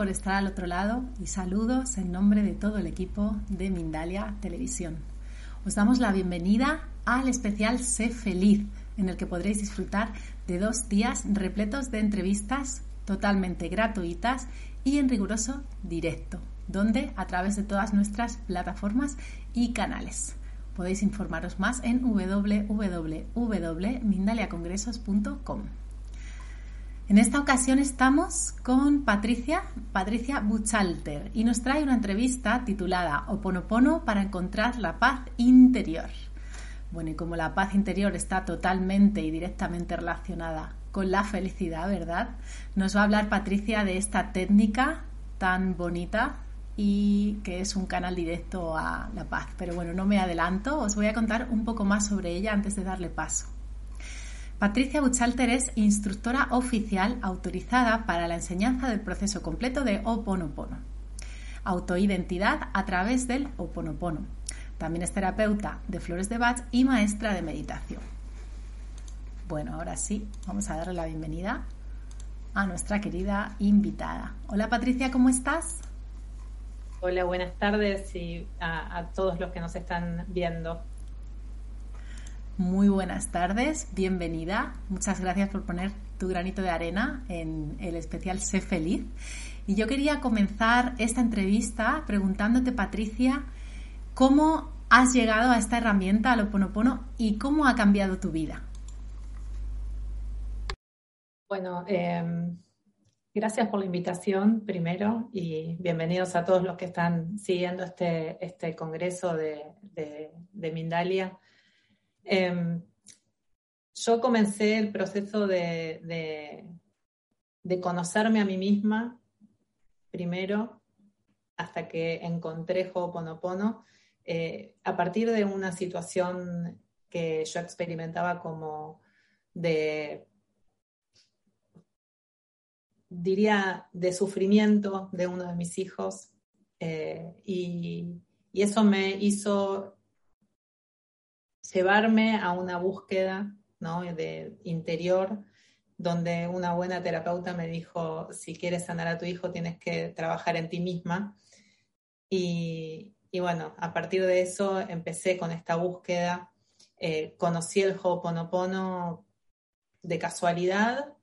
Por estar al otro lado y saludos en nombre de todo el equipo de Mindalia Televisión. Os damos la bienvenida al especial Sé Feliz, en el que podréis disfrutar de dos días repletos de entrevistas totalmente gratuitas y en riguroso directo, donde a través de todas nuestras plataformas y canales. Podéis informaros más en www.mindaliacongresos.com. En esta ocasión estamos con Patricia, Patricia Buchalter, y nos trae una entrevista titulada Oponopono para encontrar la paz interior. Bueno, y como la paz interior está totalmente y directamente relacionada con la felicidad, ¿verdad? Nos va a hablar Patricia de esta técnica tan bonita y que es un canal directo a la paz. Pero bueno, no me adelanto, os voy a contar un poco más sobre ella antes de darle paso. Patricia Buchalter es instructora oficial autorizada para la enseñanza del proceso completo de Oponopono. Autoidentidad a través del Oponopono. También es terapeuta de flores de Bach y maestra de meditación. Bueno, ahora sí, vamos a darle la bienvenida a nuestra querida invitada. Hola Patricia, ¿cómo estás? Hola, buenas tardes y a, a todos los que nos están viendo. Muy buenas tardes, bienvenida. Muchas gracias por poner tu granito de arena en el especial Sé Feliz. Y yo quería comenzar esta entrevista preguntándote, Patricia, cómo has llegado a esta herramienta, al Oponopono, y cómo ha cambiado tu vida. Bueno, em, gracias por la invitación primero y bienvenidos a todos los que están siguiendo este, este congreso de Mindalia. Em, yo comencé el proceso de, de, conocerme a mí misma primero, hasta que encontré Ho'oponopono, eh, a partir de una situación que yo experimentaba como de, diría, de sufrimiento de uno de mis hijos. Eh, y, y, eso me hizo llevarme a una búsqueda ¿no? de interior donde una buena terapeuta me dijo, si quieres sanar a tu hijo tienes que trabajar en ti misma. Y, bueno, a partir de eso empecé con esta búsqueda, eh, conocí el Ho'oponopono de casualidad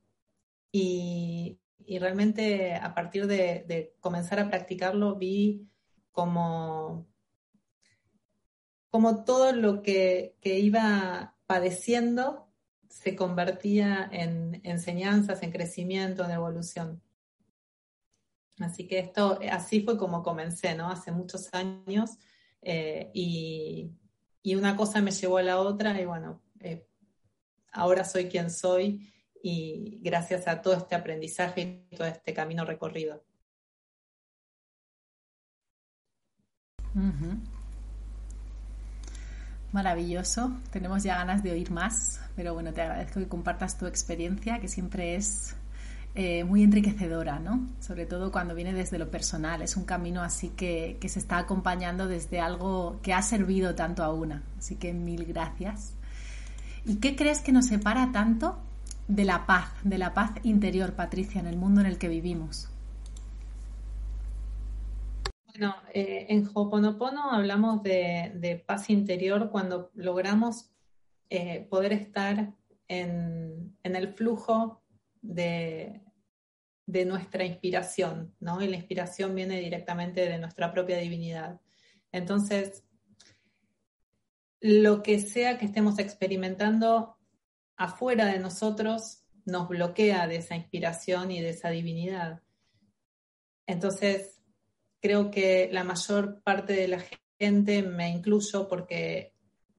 y, realmente a partir de, de, comenzar a practicarlo vi como como todo lo que, iba padeciendo se convertía en enseñanzas, en crecimiento, en evolución. Así que esto, así fue como comencé, ¿no? Hace muchos años eh, y, una cosa me llevó a la otra y bueno, eh, ahora soy quien soy y gracias a todo este aprendizaje y todo este camino recorrido. Maravilloso, tenemos ya ganas de oír más, pero bueno, te agradezco que compartas tu experiencia, que siempre es eh, muy enriquecedora, ¿no? Sobre todo cuando viene desde lo personal, es un camino así que, que se está acompañando desde algo que ha servido tanto a una, así que mil gracias. ¿Y qué crees que nos separa tanto de la paz, de la paz interior, Patricia, en el mundo en el que vivimos? Bueno, eh, en Ho'oponopono hablamos de, paz interior cuando logramos eh, poder estar en, el flujo de, nuestra inspiración, ¿no? Y la inspiración viene directamente de nuestra propia divinidad. Entonces, lo que sea que estemos experimentando afuera de nosotros nos bloquea de esa inspiración y de esa divinidad. Entonces, creo que la mayor parte de la gente, me incluyo porque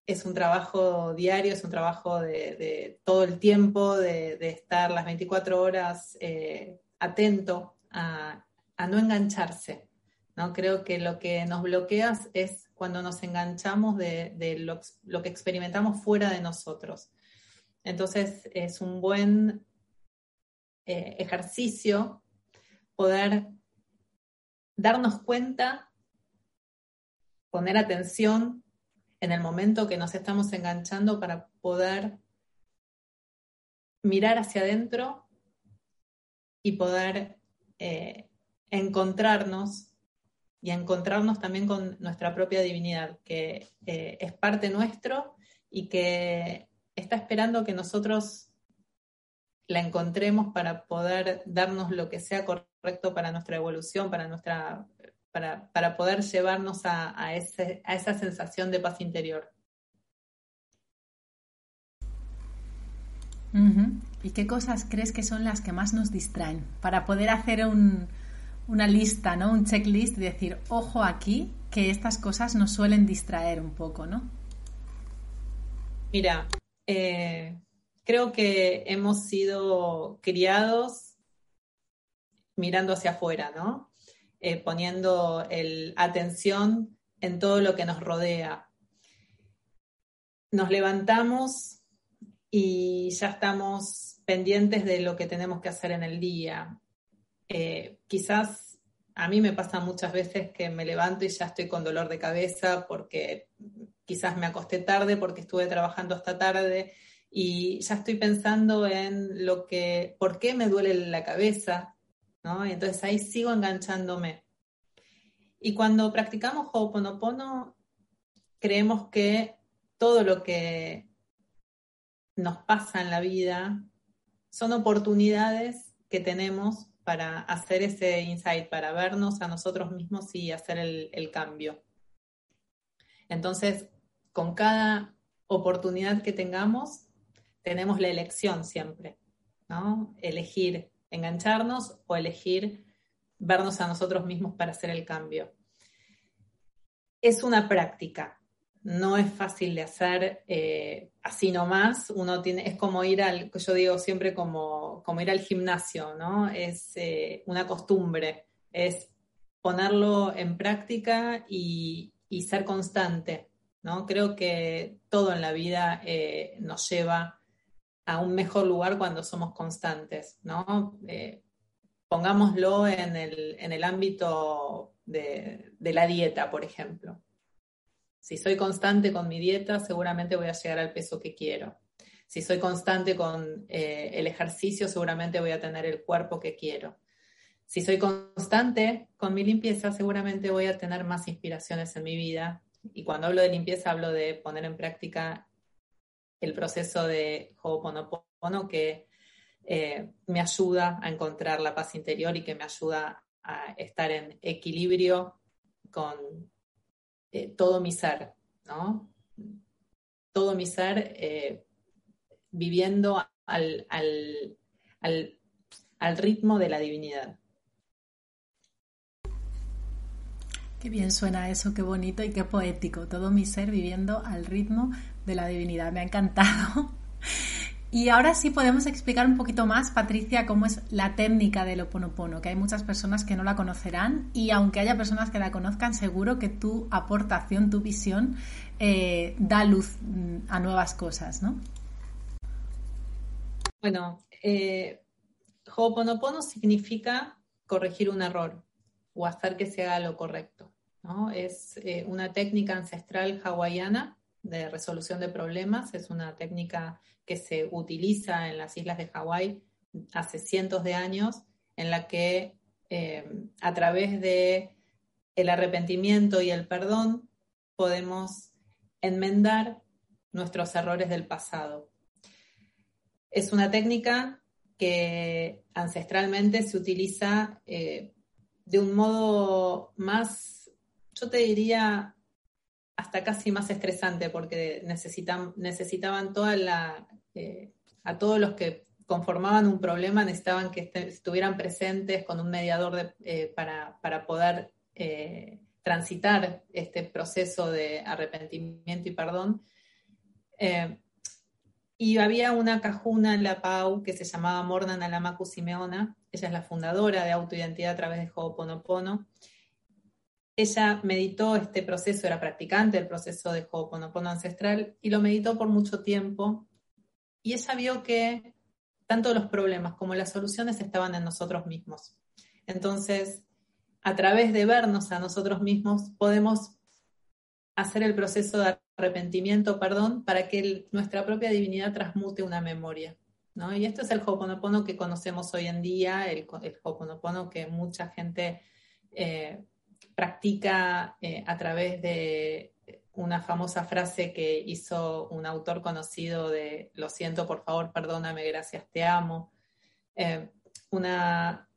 es un trabajo diario, es un trabajo de, todo el tiempo, de, estar las 24 horas eh, atento a, no engancharse. ¿no? Creo que lo que nos bloquea es cuando nos enganchamos de, lo, que experimentamos fuera de nosotros. Entonces es un buen eh, ejercicio poder darnos cuenta, poner atención en el momento que nos estamos enganchando para poder mirar hacia adentro y poder eh, encontrarnos y encontrarnos también con nuestra propia divinidad, que eh, es parte nuestro y que está esperando que nosotros la encontremos para poder darnos lo que sea correcto para nuestra evolución, para nuestra para, para poder llevarnos a, a, ese, a esa sensación de paz interior. ¿Y qué cosas crees que son las que más nos distraen? Para poder hacer un, una lista, ¿no? Un checklist y decir, ojo aquí, que estas cosas nos suelen distraer un poco, ¿no? Mira, eh, creo que hemos sido criados mirando hacia afuera, ¿no? Eh, poniendo el, atención en todo lo que nos rodea. Nos levantamos y ya estamos pendientes de lo que tenemos que hacer en el día. Eh, quizás a mí me pasa muchas veces que me levanto y ya estoy con dolor de cabeza porque quizás me acosté tarde porque estuve trabajando hasta tarde y ya estoy pensando en lo que, por qué me duele la cabeza, ¿no? Entonces ahí sigo enganchándome. Y cuando practicamos Ho'oponopono, creemos que todo lo que nos pasa en la vida son oportunidades que tenemos para hacer ese insight, para vernos a nosotros mismos y hacer el cambio. Entonces, con cada oportunidad que tengamos, tenemos la elección siempre, ¿no? Elegir engancharnos o elegir vernos a nosotros mismos para hacer el cambio. Es una práctica, no es fácil de hacer eh, así nomás. Uno tiene, es como ir al, yo digo siempre como, como ir al gimnasio, ¿no? Es eh, una costumbre, es ponerlo en práctica y, ser constante, ¿no? Creo que todo en la vida eh, nos lleva a un mejor lugar cuando somos constantes, ¿no? pongámoslo en el, ámbito de, la dieta, por ejemplo. Si soy constante con mi dieta, seguramente voy a llegar al peso que quiero. Si soy constante con eh, el ejercicio, seguramente voy a tener el cuerpo que quiero. Si soy constante con mi limpieza, seguramente voy a tener más inspiraciones en mi vida. Y cuando hablo de limpieza, hablo de poner en práctica el proceso de Ho'oponopono que eh, me ayuda a encontrar la paz interior y que me ayuda a estar en equilibrio con eh, todo mi ser, ¿no? Todo mi ser eh, viviendo al, al ritmo de la divinidad. Qué bien suena eso, qué bonito y qué poético. Todo mi ser viviendo al ritmo de la divinidad. Me ha encantado. Y ahora sí podemos explicar un poquito más, Patricia, cómo es la técnica del Oponopono, que hay muchas personas que no la conocerán y aunque haya personas que la conozcan, seguro que tu aportación, tu visión, eh, da luz mm, a nuevas cosas, ¿no? Bueno, eh, Ho'oponopono significa corregir un error o hacer que se haga lo correcto. ¿no? Es eh, una técnica ancestral hawaiana de resolución de problemas, es una técnica que se utiliza en las islas de Hawái hace cientos de años, en la que eh, a través de el arrepentimiento y el perdón podemos enmendar nuestros errores del pasado. Es una técnica que ancestralmente se utiliza eh, de un modo más, yo te diría, hasta casi más estresante, porque necesitaban toda la, eh, a todos los que conformaban un problema necesitaban que estuvieran presentes con un mediador eh, para, poder eh, transitar este proceso de arrepentimiento y perdón. y había una cajuna en la PAU que se llamaba Morna Nalamaku Simeona, ella es la fundadora de Autoidentidad a través de Ho'oponopono, ella meditó este proceso, era practicante del proceso de Ho'oponopono ancestral y lo meditó por mucho tiempo. Y ella vio que tanto los problemas como las soluciones estaban en nosotros mismos. Entonces, a través de vernos a nosotros mismos, podemos hacer el proceso de arrepentimiento, perdón, para que nuestra propia divinidad transmute una memoria. ¿no? Y esto es el Ho'oponopono que conocemos hoy en día, el, el que mucha gente eh, practica eh, a través de una famosa frase que hizo un autor conocido de lo siento, por favor, perdóname, gracias, te amo. Eh, una,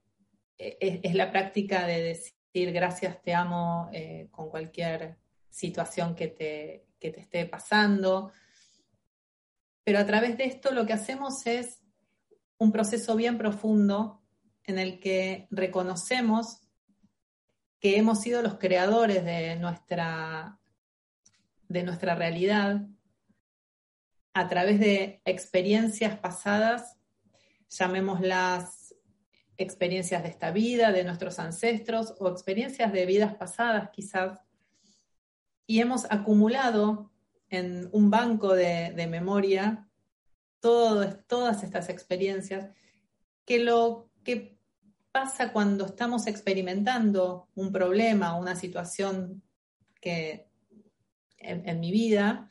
es, la práctica de decir gracias, te amo con cualquier situación que te, que te esté pasando. Pero a través de esto lo que hacemos es un proceso bien profundo en el que reconocemos que hemos sido los creadores de nuestra, de nuestra realidad a través de experiencias pasadas, llamémoslas experiencias de esta vida, de nuestros ancestros o experiencias de vidas pasadas quizás, y hemos acumulado en un banco de, memoria todas estas experiencias, que lo que pasa cuando estamos experimentando un problema, una situación que en, mi vida,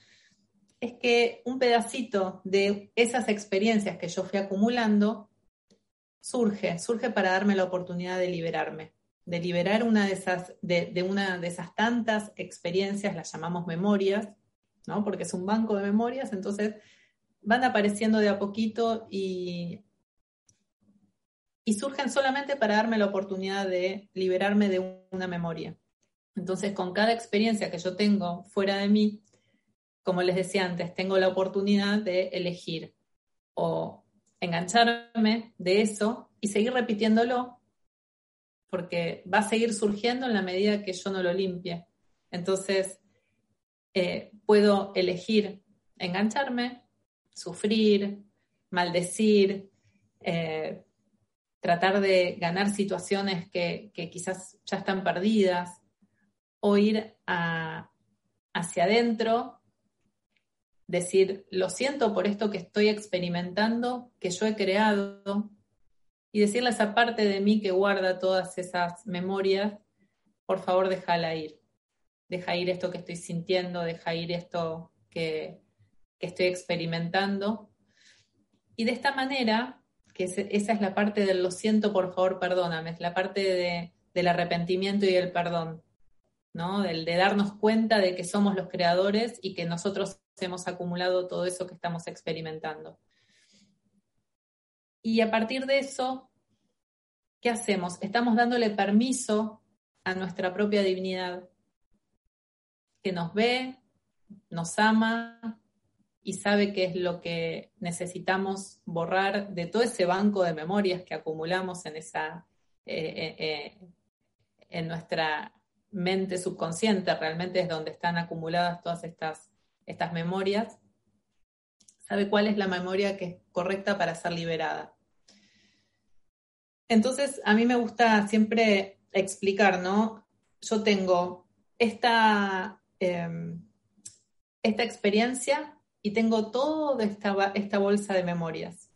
es que un pedacito de esas experiencias que yo fui acumulando surge, surge para darme la oportunidad de liberarme, de liberar una de esas, de una de esas tantas experiencias, las llamamos memorias, porque es un banco de memorias, entonces van apareciendo de a poquito y, y surgen solamente para darme la oportunidad de liberarme de una memoria. Entonces, con cada experiencia que yo tengo fuera de mí, como les decía antes, tengo la oportunidad de elegir o engancharme de eso y seguir repitiéndolo, porque va a seguir surgiendo en la medida que yo no lo limpie. Entonces, eh, puedo elegir engancharme, sufrir, maldecir, eh, tratar de ganar situaciones que, quizás ya están perdidas, o ir hacia adentro, decir, lo siento por esto que estoy experimentando, que yo he creado, y decirle a esa parte de mí que guarda todas esas memorias, por favor déjala ir deja ir esto que estoy sintiendo, deja ir esto que, estoy experimentando. Y de esta manera, que esa es la parte del lo siento, por favor, perdóname, es la parte del arrepentimiento y del perdón, ¿no? Del de darnos cuenta de que somos los creadores y que nosotros hemos acumulado todo eso que estamos experimentando. Y a partir de eso, ¿qué hacemos? Estamos dándole permiso a nuestra propia divinidad que nos ve, nos ama y sabe qué es lo que necesitamos borrar de todo ese banco de memorias que acumulamos en esa eh, eh, eh, en nuestra mente subconsciente, realmente es donde están acumuladas todas estas, estas memorias, sabe cuál es la memoria que es correcta para ser liberada. Entonces, a mí me gusta siempre explicar, ¿no? Yo tengo esta Em, esta experiencia y tengo toda esta, esta bolsa de memorias.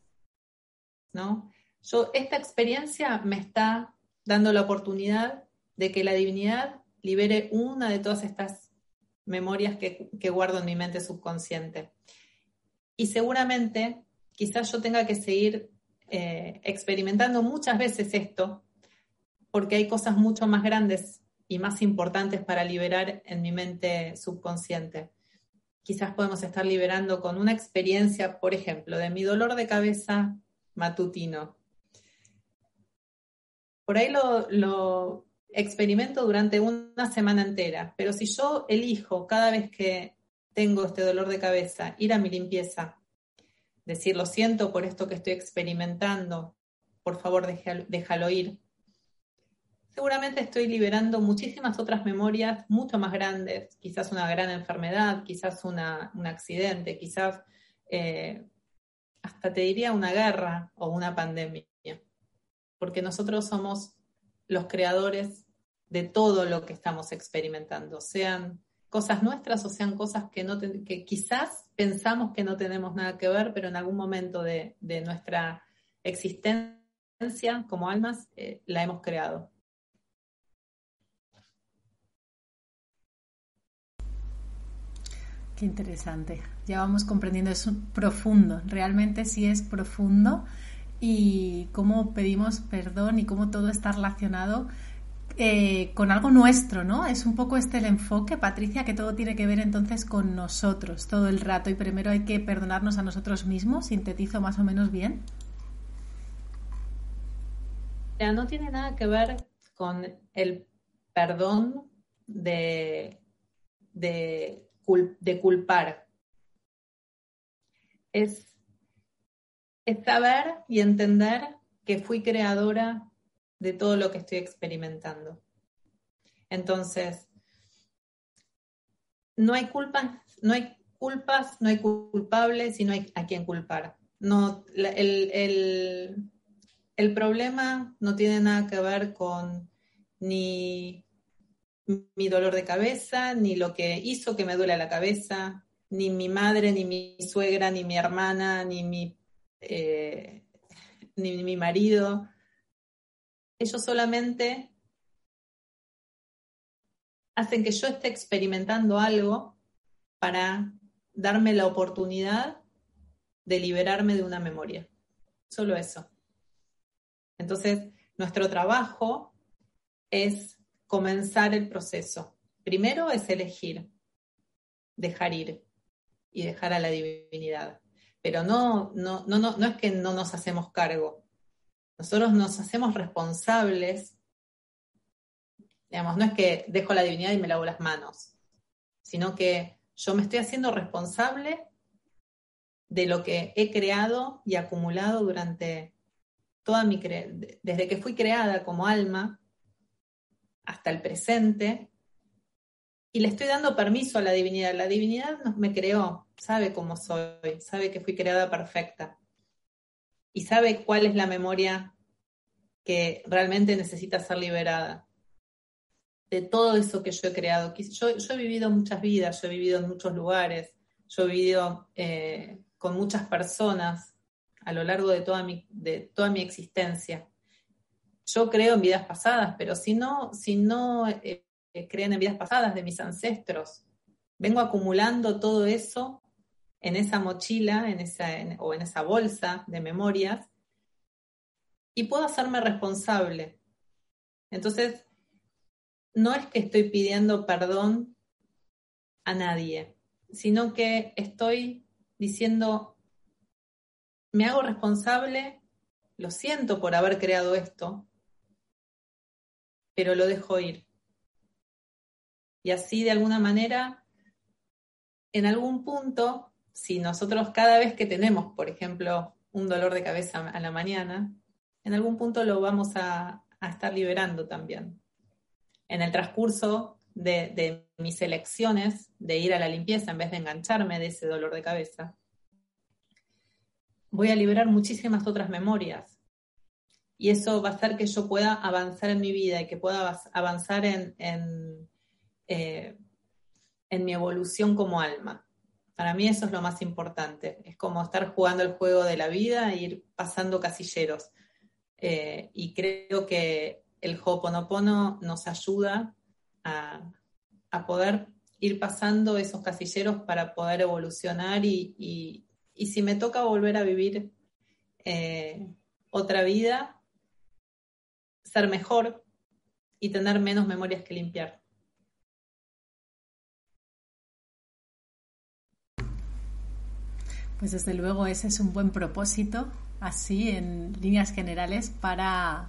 ¿no? Yo, esta experiencia me está dando la oportunidad de que la divinidad libere una de todas estas memorias que, guardo en mi mente subconsciente. Y seguramente quizás yo tenga que seguir eh, experimentando muchas veces esto, porque hay cosas mucho más grandes y más importantes para liberar en mi mente subconsciente. Quizás podemos estar liberando con una experiencia, por ejemplo, de mi dolor de cabeza matutino. Por ahí lo, experimento durante una semana entera, pero si yo elijo cada vez que tengo este dolor de cabeza ir a mi limpieza, decir lo siento por esto que estoy experimentando, por favor déjalo ir, seguramente estoy liberando muchísimas otras memorias mucho más grandes, quizás una gran enfermedad, quizás un accidente, quizás eh, hasta te diría una guerra o una pandemia, porque nosotros somos los creadores de todo lo que estamos experimentando, sean cosas nuestras o sean cosas que quizás pensamos que no tenemos nada que ver, pero en algún momento de, nuestra existencia como almas eh, la hemos creado. Interesante. Ya vamos comprendiendo, es profundo, realmente sí es profundo y cómo pedimos perdón y cómo todo está relacionado eh, con algo nuestro, ¿no? Es un poco este el enfoque, Patricia, que todo tiene que ver entonces con nosotros todo el rato y primero hay que perdonarnos a nosotros mismos, sintetizo más o menos bien. Ya no tiene nada que ver con el perdón de, de, de culpar. Es, es saber y entender que fui creadora de todo lo que estoy experimentando. Entonces, no hay culpas, no hay culpas, no hay culpables y no hay a quien culpar. No, el, el, problema no tiene nada que ver con ni mi dolor de cabeza, ni lo que hizo que me duele la cabeza, ni mi madre, ni mi suegra, ni mi hermana, ni mi, eh, ni mi marido ellos solamente hacen que yo esté experimentando algo para darme la oportunidad de liberarme de una memoria. Solo eso. Entonces, nuestro trabajo es comenzar el proceso. Primero es elegir, dejar ir y dejar a la divinidad. Pero no, no, no, no, no es que no nos hacemos cargo, nosotros nos hacemos responsables, digamos, no es que dejo la divinidad y me lavo las manos, sino que yo me estoy haciendo responsable de lo que he creado y acumulado durante toda mi desde que fui creada como alma hasta el presente y le estoy dando permiso a la divinidad. La divinidad me creó, sabe cómo soy, sabe que fui creada perfecta y sabe cuál es la memoria que realmente necesita ser liberada de todo eso que yo he creado. Yo, he vivido muchas vidas, yo he vivido en muchos lugares, yo he vivido eh, con muchas personas a lo largo de toda mi, de toda mi existencia. Yo creo en vidas pasadas, pero si no, si no eh, creen en vidas pasadas de mis ancestros, vengo acumulando todo eso en esa mochila en esa, o en esa bolsa de memorias y puedo hacerme responsable. Entonces, no es que estoy pidiendo perdón a nadie, sino que estoy diciendo, me hago responsable, lo siento por haber creado esto, pero lo dejo ir. Y así, de alguna manera, en algún punto, si nosotros cada vez que tenemos, por ejemplo, un dolor de cabeza a la mañana, en algún punto lo vamos a, estar liberando también. En el transcurso de, de, mis elecciones de ir a la limpieza en vez de engancharme de ese dolor de cabeza, voy a liberar muchísimas otras memorias. Y eso va a hacer que yo pueda avanzar en mi vida y que pueda avanzar en, eh, en mi evolución como alma. Para mí eso es lo más importante. Es como estar jugando el juego de la vida e ir pasando casilleros. Eh, y creo que el Ho'oponopono nos ayuda a, poder ir pasando esos casilleros para poder evolucionar y, si me toca volver a vivir eh, otra vida, ser mejor y tener menos memorias que limpiar. Pues desde luego ese es un buen propósito, así en líneas generales, para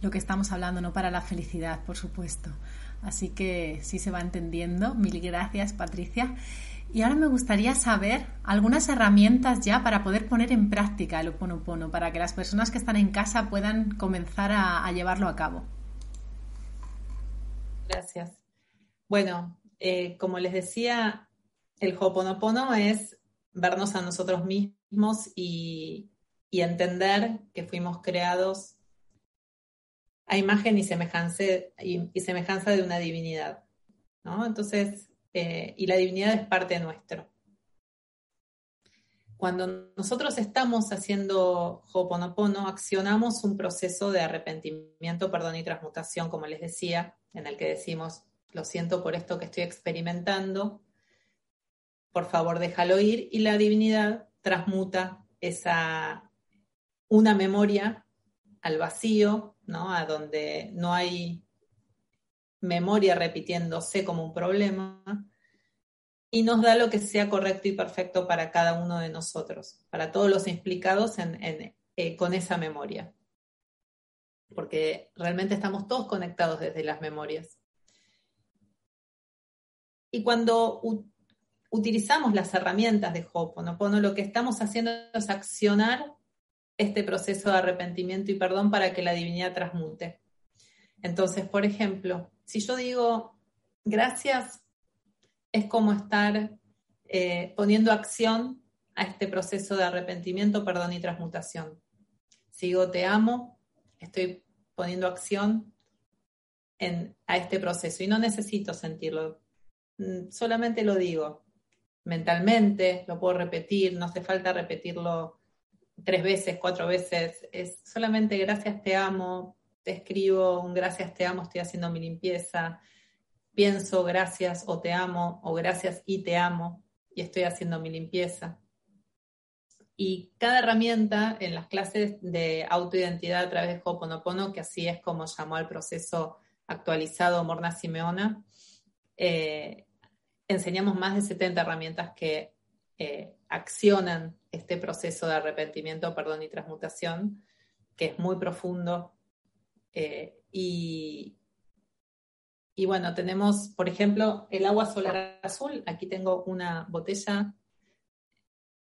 lo que estamos hablando, no para la felicidad, por supuesto. Así que sí se va entendiendo. Mil gracias, Patricia. Y ahora me gustaría saber algunas herramientas ya para poder poner en práctica el Oponopono, para que las personas que están en casa puedan comenzar a, llevarlo a cabo. Gracias. Bueno, eh, como les decía, el Ho'oponopono es vernos a nosotros mismos y, entender que fuimos creados a imagen y semejanza, y, semejanza de una divinidad. ¿no? Entonces, eh, y la divinidad es parte nuestro. Cuando nosotros estamos haciendo Ho'oponopono, accionamos un proceso de arrepentimiento, perdón y transmutación, como les decía, en el que decimos, lo siento por esto que estoy experimentando, por favor déjalo ir, y la divinidad transmuta esa, una memoria al vacío, ¿no? A donde no hay memoria repitiéndose como un problema, y nos da lo que sea correcto y perfecto para cada uno de nosotros, para todos los implicados en, eh, con esa memoria. Porque realmente estamos todos conectados desde las memorias. Y cuando utilizamos las herramientas de Ho'oponopono, lo que estamos haciendo es accionar este proceso de arrepentimiento y perdón para que la divinidad transmute. Entonces, por ejemplo, si yo digo gracias, es como estar eh, poniendo acción a este proceso de arrepentimiento, perdón y transmutación. Si digo te amo, estoy poniendo acción a este proceso y no necesito sentirlo, mm, solamente lo digo mentalmente, lo puedo repetir, no hace falta repetirlo tres veces, cuatro veces, es solamente gracias, te amo, te escribo un gracias, te amo, estoy haciendo mi limpieza, pienso gracias o te amo o gracias y te amo y estoy haciendo mi limpieza. Y cada herramienta en las clases de autoidentidad a través de Ho'oponopono, que así es como llamó al proceso actualizado Morna Simeona, eh, enseñamos más de 70 herramientas que eh, accionan este proceso de arrepentimiento, perdón y transmutación, que es muy profundo. Eh, y, y bueno, tenemos, por ejemplo, el agua solar azul. Aquí tengo una botella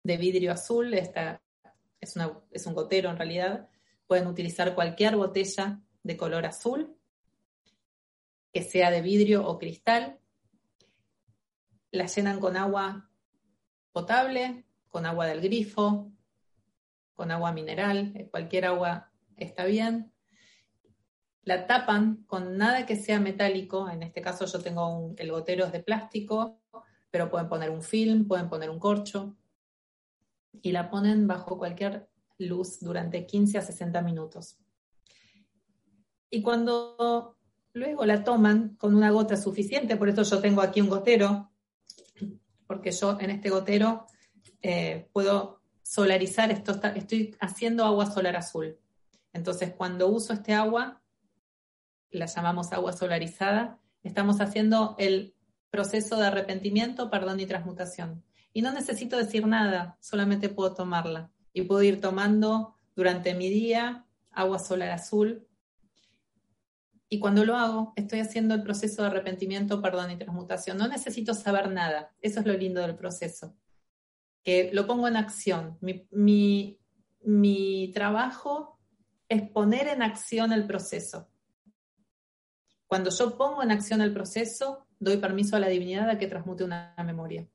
de vidrio azul. Esta es, es un gotero en realidad. Pueden utilizar cualquier botella de color azul, que sea de vidrio o cristal la llenan con agua potable, con agua del grifo, con agua mineral, eh, cualquier agua está bien. La tapan con nada que sea metálico, en este caso yo tengo un, el gotero es de plástico, pero pueden poner un film, pueden poner un corcho y la ponen bajo cualquier luz durante 15 a 60 minutos. Y cuando luego la toman con una gota suficiente, por eso yo tengo aquí un gotero, porque yo en este gotero eh, puedo solarizar, esto estoy haciendo agua solar azul. Entonces, cuando uso este agua, la llamamos agua solarizada, estamos haciendo el proceso de arrepentimiento, perdón y transmutación. Y no necesito decir nada, solamente puedo tomarla. Y puedo ir tomando durante mi día agua solar azul y cuando lo hago, estoy haciendo el proceso de arrepentimiento, perdón y transmutación. No necesito saber nada. Eso es lo lindo del proceso. Que lo pongo en acción. Mi, mi trabajo es poner en acción el proceso. Cuando yo pongo en acción el proceso, doy permiso a la divinidad a que transmute una memoria.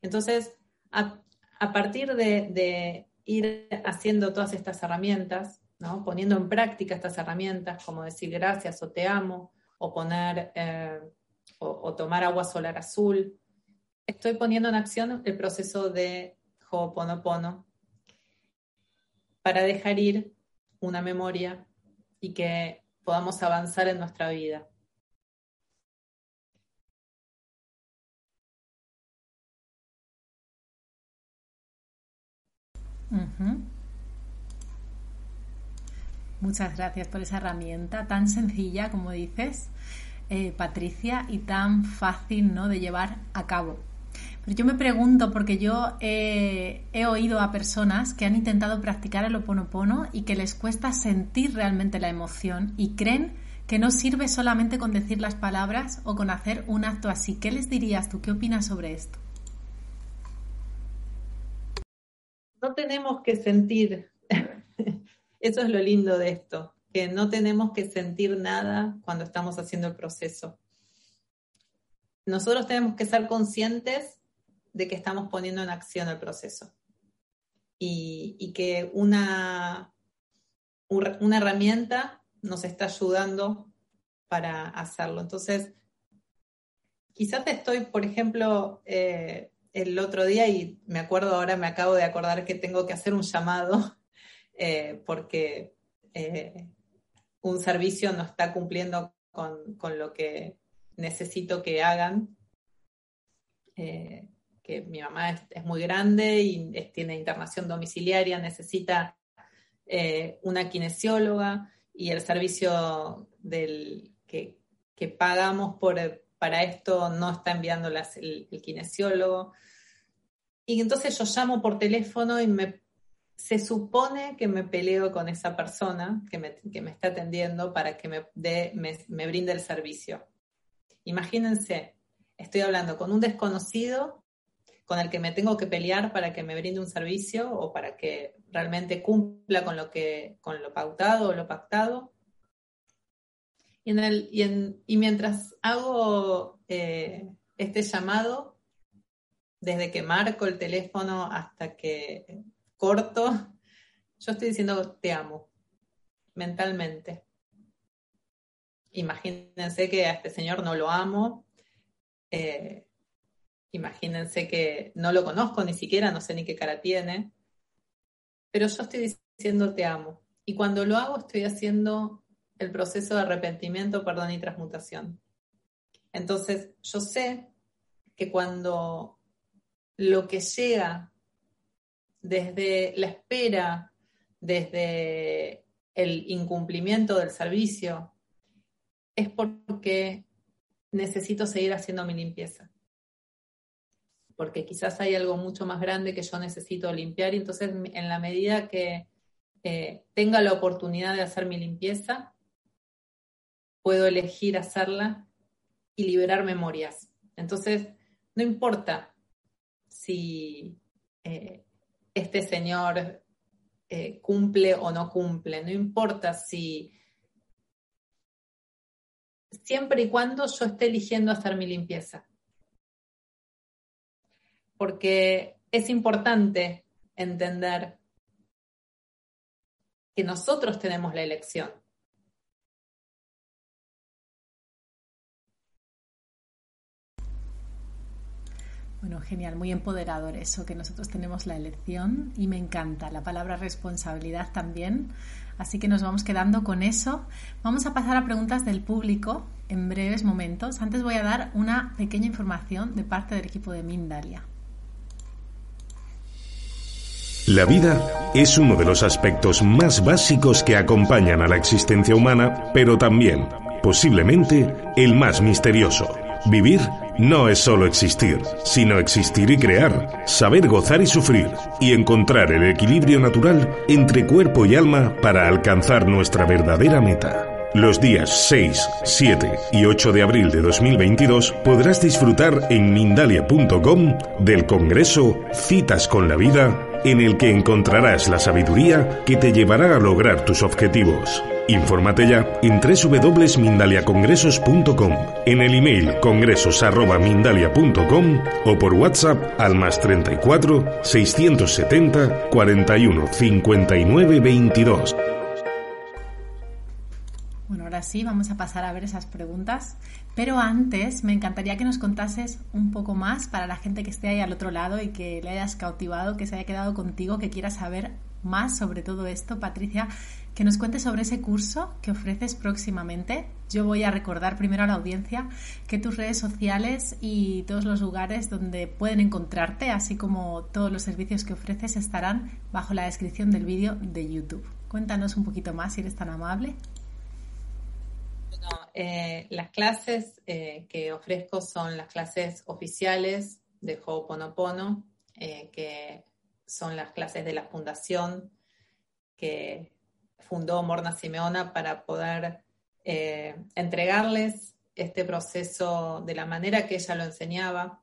Entonces, a, a partir de, de, ir haciendo todas estas herramientas, poniendo en práctica estas herramientas como decir gracias o te amo, o poner eh, o, tomar agua solar azul. Estoy poniendo en acción el proceso de Ho'oponopono para dejar ir una memoria y que podamos avanzar en nuestra vida. Muchas gracias por esa herramienta tan sencilla, como dices, eh, Patricia, y tan fácil ¿no? de llevar a cabo. Pero yo me pregunto, porque yo he oído a personas que han intentado practicar el oponopono y que les cuesta sentir realmente la emoción y creen que no sirve solamente con decir las palabras o con hacer un acto así. ¿Qué les dirías tú? ¿Qué opinas sobre esto? No tenemos que sentir eso es lo lindo de esto, que no tenemos que sentir nada cuando estamos haciendo el proceso. Nosotros tenemos que ser conscientes de que estamos poniendo en acción el proceso y, que una, una herramienta nos está ayudando para hacerlo. Entonces, quizás estoy, por ejemplo, eh, el otro día y me acuerdo ahora, me acabo de acordar que tengo que hacer un llamado eh, porque eh, un servicio no está cumpliendo con, lo que necesito que hagan, eh, que mi mamá es, muy grande y tiene internación domiciliaria, necesita una kinesióloga y el servicio del, que, pagamos por, para esto no está enviando el, el, kinesiólogo. Y entonces yo llamo por teléfono y me, se supone que me peleo con esa persona que me, que me está atendiendo para que me, dé, me, me brinde el servicio. Imagínense, estoy hablando con un desconocido con el que me tengo que pelear para que me brinde un servicio o para que realmente cumpla con lo que con lo pautado o lo pactado. Y, en el, y mientras hago eh, este llamado, desde que marco el teléfono hasta que corto, yo estoy diciendo te amo mentalmente. Imagínense que a este señor no lo amo. Eh, Imagínense que no lo conozco ni siquiera, no sé ni qué cara tiene, pero yo estoy diciendo te amo. Y cuando lo hago estoy haciendo el proceso de arrepentimiento, perdón y transmutación. Entonces, yo sé que cuando lo que llega desde la espera, desde el incumplimiento del servicio, es porque necesito seguir haciendo mi limpieza porque quizás hay algo mucho más grande que yo necesito limpiar y entonces en la medida que eh, tenga la oportunidad de hacer mi limpieza, puedo elegir hacerla y liberar memorias. Entonces, no importa si eh, este señor eh, cumple o no cumple, no importa si siempre y cuando yo esté eligiendo hacer mi limpieza porque es importante entender que nosotros tenemos la elección. Bueno, genial, muy empoderador eso, que nosotros tenemos la elección y me encanta la palabra responsabilidad también. Así que nos vamos quedando con eso. Vamos a pasar a preguntas del público en breves momentos. Antes voy a dar una pequeña información de parte del equipo de Mindalia. La vida es uno de los aspectos más básicos que acompañan a la existencia humana, pero también, posiblemente, el más misterioso. Vivir no es solo existir, sino existir y crear, saber gozar y sufrir, y encontrar el equilibrio natural entre cuerpo y alma para alcanzar nuestra verdadera meta. Los días 6, 7 y 8 de abril de 2022 podrás disfrutar en Mindalia.com del Congreso Citas con la Vida en el que encontrarás la sabiduría que te llevará a lograr tus objetivos. Infórmate ya en www.mindaliacongresos.com, en el email congresos.mindalia.com o por WhatsApp al más 34 670 41 59 22. Bueno, ahora sí, vamos a pasar a ver esas preguntas. Pero antes me encantaría que nos contases un poco más para la gente que esté ahí al otro lado y que le hayas cautivado, que se haya quedado contigo, que quiera saber más sobre todo esto. Patricia, que nos cuentes sobre ese curso que ofreces próximamente. Yo voy a recordar primero a la audiencia que tus redes sociales y todos los lugares donde pueden encontrarte, así como todos los servicios que ofreces, estarán bajo la descripción del vídeo de YouTube. Cuéntanos un poquito más si eres tan amable. Eh, las clases eh, que ofrezco son las clases oficiales de Ho'oponopono, eh, que son las clases de la fundación que fundó Morna Simeona para poder entregarles este proceso de la manera que ella lo enseñaba.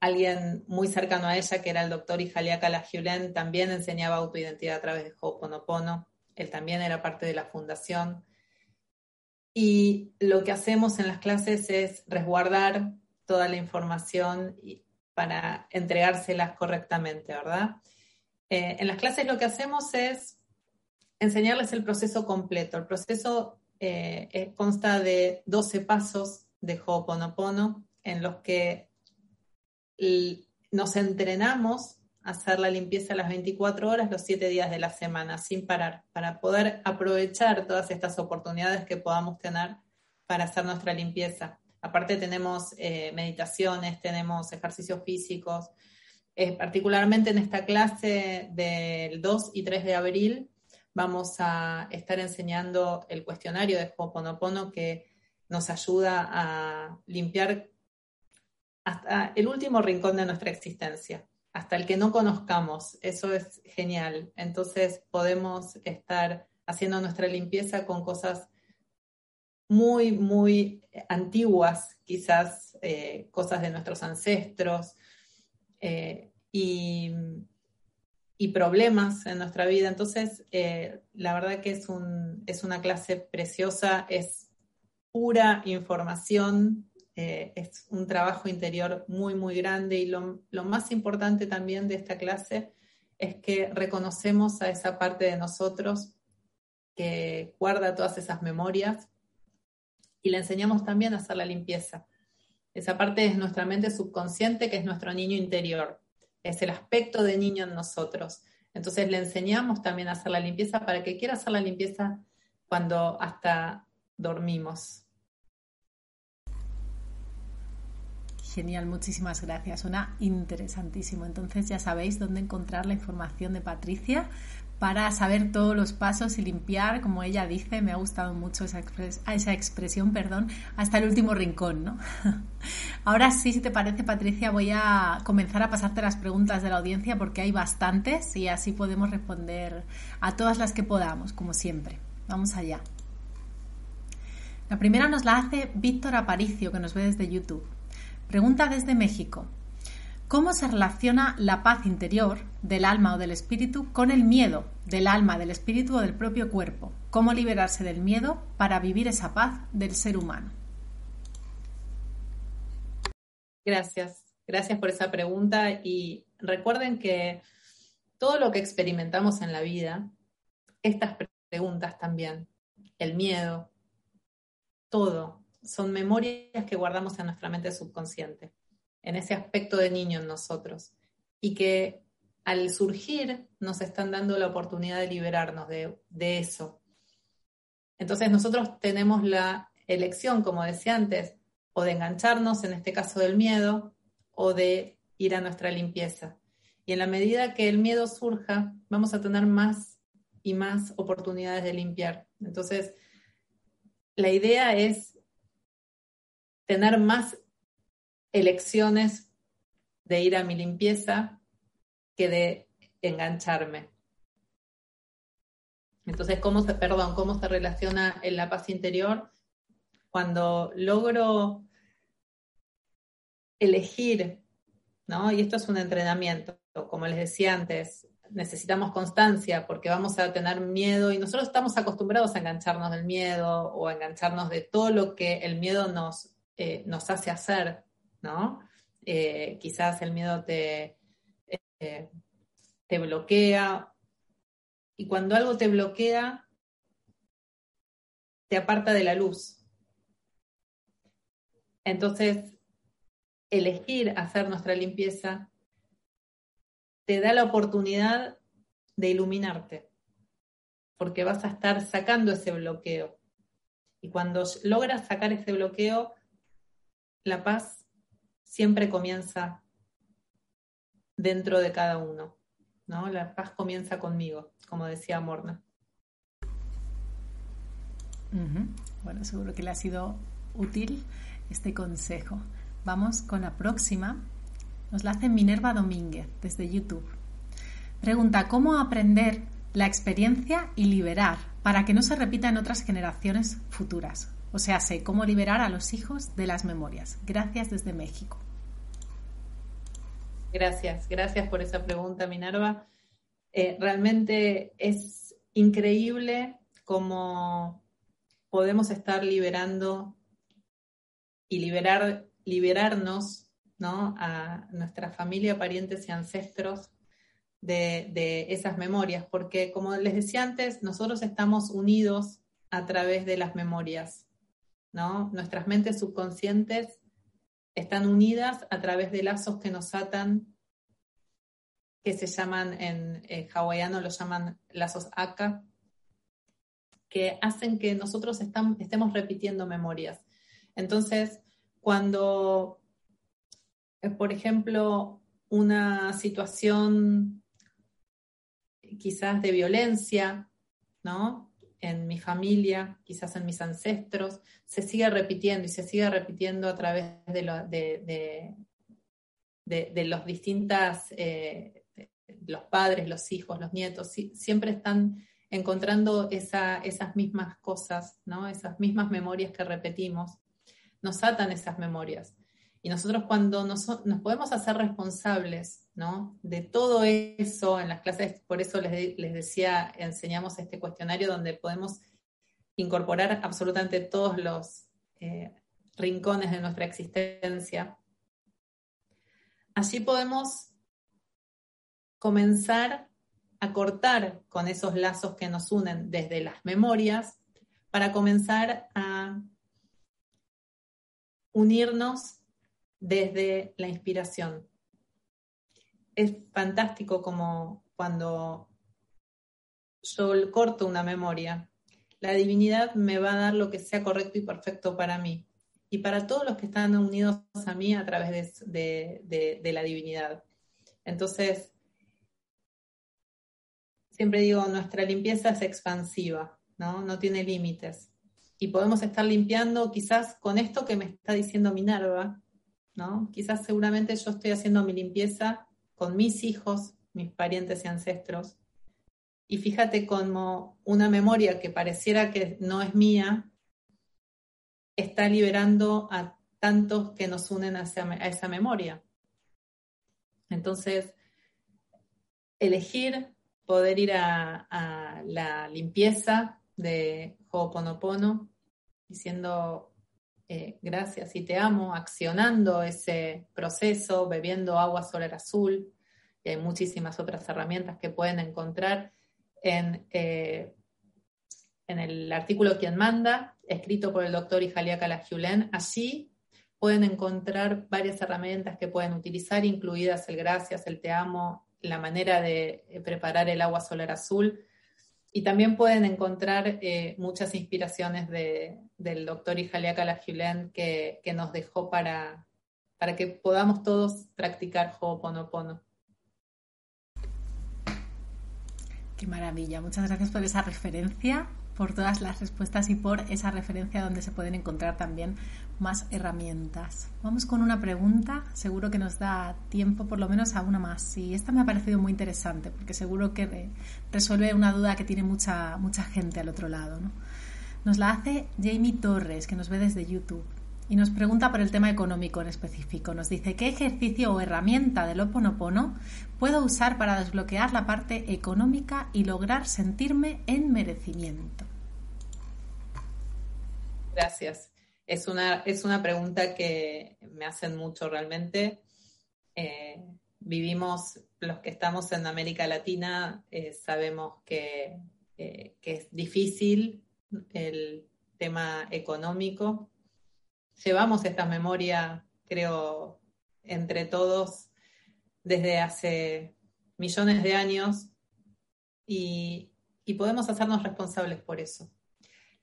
Alguien muy cercano a ella, que era el doctor Ijaliaka Lagiulen, también enseñaba autoidentidad a través de Ho'oponopono. Él también era parte de la fundación y lo que hacemos en las clases es resguardar toda la información para entregárselas correctamente, ¿verdad? Eh, en las clases lo que hacemos es enseñarles el proceso completo. El proceso eh, consta de 12 pasos de Ho'oponopono en los que nos entrenamos hacer la limpieza las 24 horas, los 7 días de la semana, sin parar, para poder aprovechar todas estas oportunidades que podamos tener para hacer nuestra limpieza. Aparte tenemos eh, meditaciones, tenemos ejercicios físicos. particularmente en esta clase del 2 y 3 de abril vamos a estar enseñando el cuestionario de Ho'oponopono que nos ayuda a limpiar hasta el último rincón de nuestra existencia, hasta el que no conozcamos. Eso es genial. Entonces podemos estar haciendo nuestra limpieza con cosas muy, muy antiguas, quizás eh, cosas de nuestros ancestros eh, y, problemas en nuestra vida. Entonces, eh, la verdad que es, es una clase preciosa, es pura información, es un trabajo interior muy, muy grande y lo, lo más importante también de esta clase es que reconocemos a esa parte de nosotros que guarda todas esas memorias y le enseñamos también a hacer la limpieza. Esa parte es nuestra mente subconsciente, que es nuestro niño interior, es el aspecto de niño en nosotros. Entonces le enseñamos también a hacer la limpieza para que quiera hacer la limpieza cuando hasta dormimos. Genial, muchísimas gracias. Suena interesantísimo. Entonces ya sabéis dónde encontrar la información de Patricia para saber todos los pasos y limpiar, como ella dice, me ha gustado mucho esa, esa expresión, perdón, hasta el último rincón, ¿no? Ahora sí, si te parece, Patricia, voy a comenzar a pasarte las preguntas de la audiencia porque hay bastantes y así podemos responder a todas las que podamos, como siempre. Vamos allá. La primera nos la hace Víctor Aparicio, que nos ve desde YouTube. Pregunta desde México. ¿Cómo se relaciona la paz interior del alma o del espíritu con el miedo del alma, del espíritu o del propio cuerpo? ¿Cómo liberarse del miedo para vivir esa paz del ser humano? Gracias, gracias por esa pregunta y recuerden que todo lo que experimentamos en la vida, estas preguntas también, el miedo, todo, son memorias que guardamos en nuestra mente subconsciente en ese aspecto de niño en nosotros y que al surgir nos están dando la oportunidad de liberarnos de, eso. Entonces nosotros tenemos la elección, como decía antes, o de engancharnos, en este caso del miedo, o de ir a nuestra limpieza. Y en la medida que el miedo surja, vamos a tener más y más oportunidades de limpiar. Entonces, la idea es tener más elecciones de ir a mi limpieza que de engancharme. Entonces, ¿cómo se, perdón, cómo se relaciona en la paz interior? Cuando logro elegir, ¿no? Y esto es un entrenamiento, como les decía antes, necesitamos constancia porque vamos a tener miedo y nosotros estamos acostumbrados a engancharnos del miedo o a engancharnos de todo lo que el miedo nos, eh, nos hace hacer. ¿no? Eh, quizás el miedo te, eh, te bloquea y cuando algo te bloquea, te aparta de la luz. Entonces, elegir hacer nuestra limpieza te da la oportunidad de iluminarte, porque vas a estar sacando ese bloqueo. Y cuando logras sacar ese bloqueo, la paz siempre comienza dentro de cada uno. ¿no? La paz comienza conmigo, como decía Morna. Bueno, seguro que le ha sido útil este consejo. Vamos con la próxima. Nos la hace Minerva Domínguez desde YouTube. Pregunta, ¿cómo aprender la experiencia y liberar para que no se repita en otras generaciones futuras? O sea, sé cómo liberar a los hijos de las memorias. Gracias desde México. Gracias, gracias por esa pregunta, Minerva. Eh, realmente es increíble cómo podemos estar liberando y liberar, liberarnos ¿no? a nuestra familia, parientes y ancestros de, de, esas memorias, porque como les decía antes, nosotros estamos unidos a través de las memorias. ¿No? Nuestras mentes subconscientes están unidas a través de lazos que nos atan, que se llaman en, hawaiano, lo llaman lazos aka, que hacen que nosotros estemos repitiendo memorias. Entonces, cuando, eh, por ejemplo, una situación quizás de violencia, ¿no? En mi familia, quizás en mis ancestros, se sigue repitiendo y se sigue repitiendo a través de, de, los distintas, eh, los padres, los hijos, los nietos, siempre están encontrando esas mismas cosas, ¿no? Esas mismas memorias que repetimos, nos atan esas memorias. Y nosotros cuando nos, podemos hacer responsables ¿no? de todo eso en las clases, por eso les, decía, enseñamos este cuestionario donde podemos incorporar absolutamente todos los eh, rincones de nuestra existencia. Allí podemos comenzar a cortar con esos lazos que nos unen desde las memorias para comenzar a unirnos desde la inspiración. Es fantástico como cuando yo corto una memoria, la divinidad me va a dar lo que sea correcto y perfecto para mí y para todos los que están unidos a mí a través de, la divinidad. Entonces, siempre digo, nuestra limpieza es expansiva, ¿no? No tiene límites. Y podemos estar limpiando quizás con esto que me está diciendo Minerva, Quizás seguramente yo estoy haciendo mi limpieza con mis hijos, mis parientes y ancestros. Y fíjate como una memoria que pareciera que no es mía, está liberando a tantos que nos unen a esa memoria. Entonces, elegir poder ir a, a la limpieza de Ho'oponopono, diciendo eh, gracias y te amo, accionando ese proceso, bebiendo agua solar azul. Y hay muchísimas otras herramientas que pueden encontrar en, eh, en el artículo Quien Manda, escrito por el doctor Ijalia Calagiulén. Allí pueden encontrar varias herramientas que pueden utilizar, incluidas el gracias, el te amo, la manera de eh, preparar el agua solar azul y también pueden encontrar eh, muchas inspiraciones del doctor Ijalia Calagiulén que, que nos dejó para, para que podamos todos practicar Ho'oponopono. Qué maravilla, muchas gracias por esa referencia, por todas las respuestas y por esa referencia donde se pueden encontrar también más herramientas. Vamos con una pregunta, seguro que nos da tiempo por lo menos a una más. Y esta me ha parecido muy interesante porque seguro que resuelve una duda que tiene mucha, mucha gente al otro lado. Nos la hace Jamie Torres, que nos ve desde YouTube. Y nos pregunta por el tema económico en específico. Nos dice, ¿qué ejercicio o herramienta del Oponopono puedo usar para desbloquear la parte económica y lograr sentirme en merecimiento? Gracias. Es una, es una pregunta que me hacen mucho realmente. Eh, vivimos, los que estamos en América Latina, eh, sabemos que, eh, que es difícil el tema económico. Llevamos esta memoria, creo, entre todos desde hace millones de años y, podemos hacernos responsables por eso.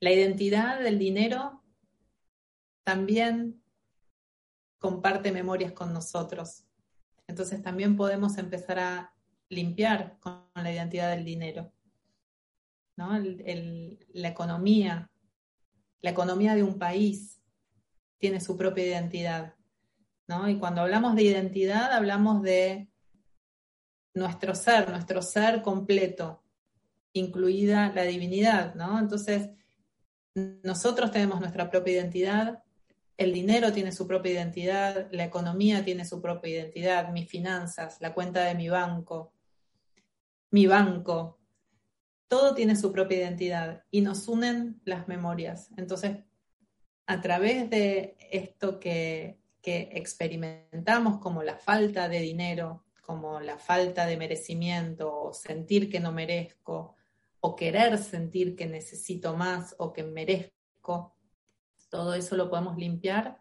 La identidad del dinero también comparte memorias con nosotros. Entonces también podemos empezar a limpiar con la identidad del dinero. la economía, la economía de un país tiene su propia identidad. ¿no? Y cuando hablamos de identidad, hablamos de nuestro ser, nuestro ser completo, incluida la divinidad. ¿no? Entonces, nosotros tenemos nuestra propia identidad, el dinero tiene su propia identidad, la economía tiene su propia identidad, mis finanzas, la cuenta de mi banco, mi banco, todo tiene su propia identidad y nos unen las memorias. Entonces, a través de esto que, que experimentamos como la falta de dinero, como la falta de merecimiento, o sentir que no merezco, o querer sentir que necesito más o que merezco, todo eso lo podemos limpiar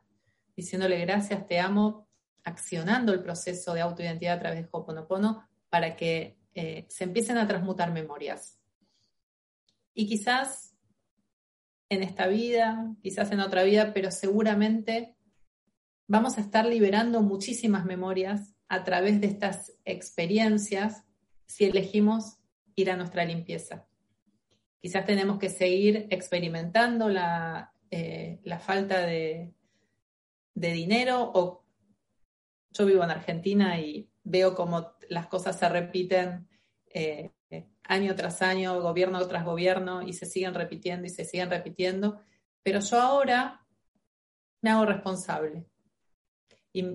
diciéndole gracias, te amo, accionando el proceso de autoidentidad a través de Ho'oponopono para que eh, se empiecen a transmutar memorias. Y quizás en esta vida, quizás en otra vida, pero seguramente vamos a estar liberando muchísimas memorias a través de estas experiencias si elegimos ir a nuestra limpieza. Quizás tenemos que seguir experimentando la, eh, falta de, dinero o yo vivo en Argentina y veo como las cosas se repiten eh, año tras año, gobierno tras gobierno, y se siguen repitiendo y se siguen repitiendo. Pero yo ahora me hago responsable. Y,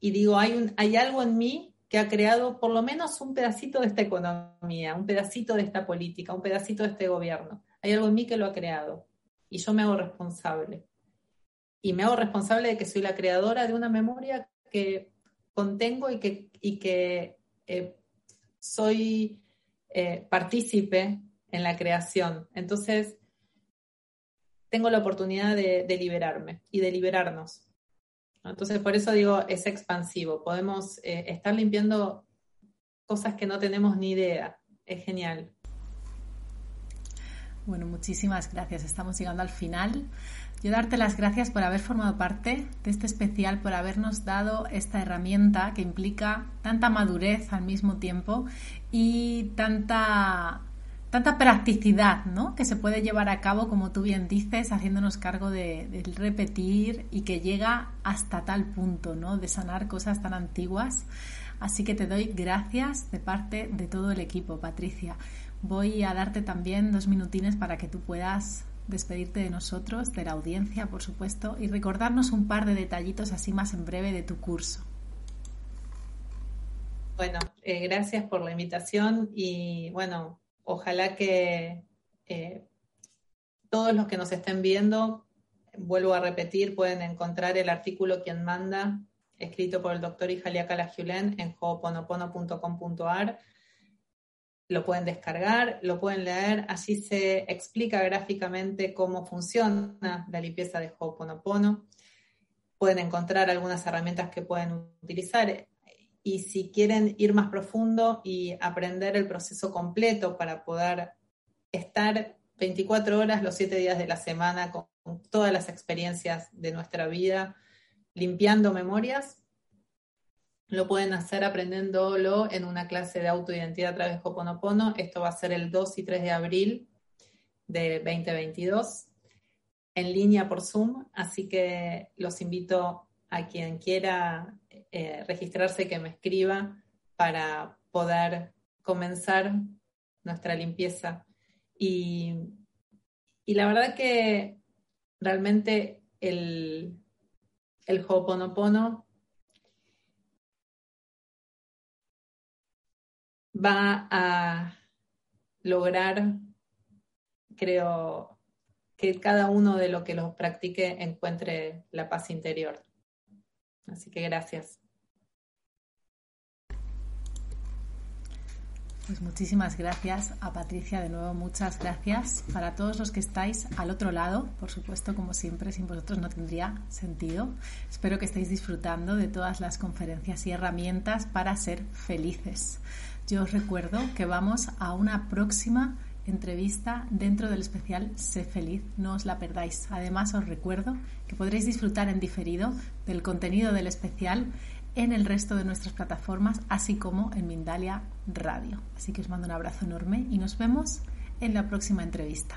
digo, hay, un, hay algo en mí que ha creado por lo menos un pedacito de esta economía, un pedacito de esta política, un pedacito de este gobierno. Hay algo en mí que lo ha creado. Y yo me hago responsable. Y me hago responsable de que soy la creadora de una memoria que contengo y que, y que eh, soy eh, partícipe en la creación. Entonces, tengo la oportunidad de, liberarme y de liberarnos. Entonces, por eso digo, es expansivo. Podemos eh, estar limpiando cosas que no tenemos ni idea. Es genial. Bueno, muchísimas gracias. Estamos llegando al final. Yo darte las gracias por haber formado parte de este especial, por habernos dado esta herramienta que implica tanta madurez al mismo tiempo y tanta, tanta practicidad ¿no? que se puede llevar a cabo, como tú bien dices, haciéndonos cargo de, repetir y que llega hasta tal punto ¿no? de sanar cosas tan antiguas. Así que te doy gracias de parte de todo el equipo, Patricia. Voy a darte también dos minutines para que tú puedas despedirte de nosotros, de la audiencia, por supuesto, y recordarnos un par de detallitos así más en breve de tu curso. Bueno, eh, gracias por la invitación y bueno, ojalá que eh, todos los que nos estén viendo, vuelvo a repetir, pueden encontrar el artículo Quien Manda, escrito por el doctor Ijalia Calagiulén en ho'oponopono.com.ar lo pueden descargar, lo pueden leer, allí se explica gráficamente cómo funciona la limpieza de Ho'oponopono. Pueden encontrar algunas herramientas que pueden utilizar y si quieren ir más profundo y aprender el proceso completo para poder estar 24 horas los 7 días de la semana con todas las experiencias de nuestra vida, limpiando memorias, lo pueden hacer aprendiéndolo en una clase de autoidentidad a través de Hoponopono. Esto va a ser el 2 y 3 de abril de 2022 en línea por Zoom, así que los invito a quien quiera eh, registrarse que me escriba para poder comenzar nuestra limpieza. Y, y la verdad que realmente el, el Ho'oponopono va a lograr, creo, que cada uno de los que los practique encuentre la paz interior. Así que gracias. Pues muchísimas gracias a Patricia, de nuevo muchas gracias. Para todos los que estáis al otro lado, por supuesto, como siempre, sin vosotros no tendría sentido. Espero que estéis disfrutando de todas las conferencias y herramientas para ser felices. Yo os recuerdo que vamos a una próxima entrevista dentro del especial Sé feliz, no os la perdáis. Además os recuerdo que podréis disfrutar en diferido del contenido del especial en el resto de nuestras plataformas, así como en Mindalia Radio. Así que os mando un abrazo enorme y nos vemos en la próxima entrevista.